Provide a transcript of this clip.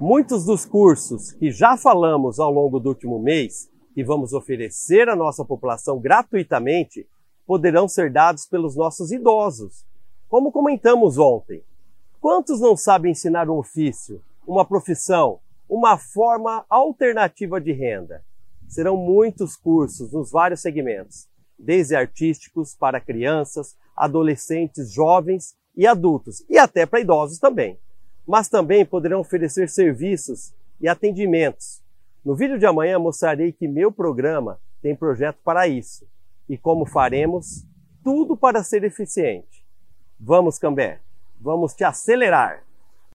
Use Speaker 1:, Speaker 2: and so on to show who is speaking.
Speaker 1: Muitos dos cursos que já falamos ao longo do último mês e vamos oferecer à nossa população gratuitamente poderão ser dados pelos nossos idosos. Como comentamos ontem, quantos não sabem ensinar um ofício, uma profissão, uma forma alternativa de renda? Serão muitos cursos nos vários segmentos, desde artísticos para crianças, adolescentes, jovens e adultos, e até para idosos também. Mas também poderão oferecer serviços e atendimentos. No vídeo de amanhã mostrarei que meu programa tem projeto para isso e como faremos tudo para ser eficiente. Vamos, Cambé, vamos te acelerar!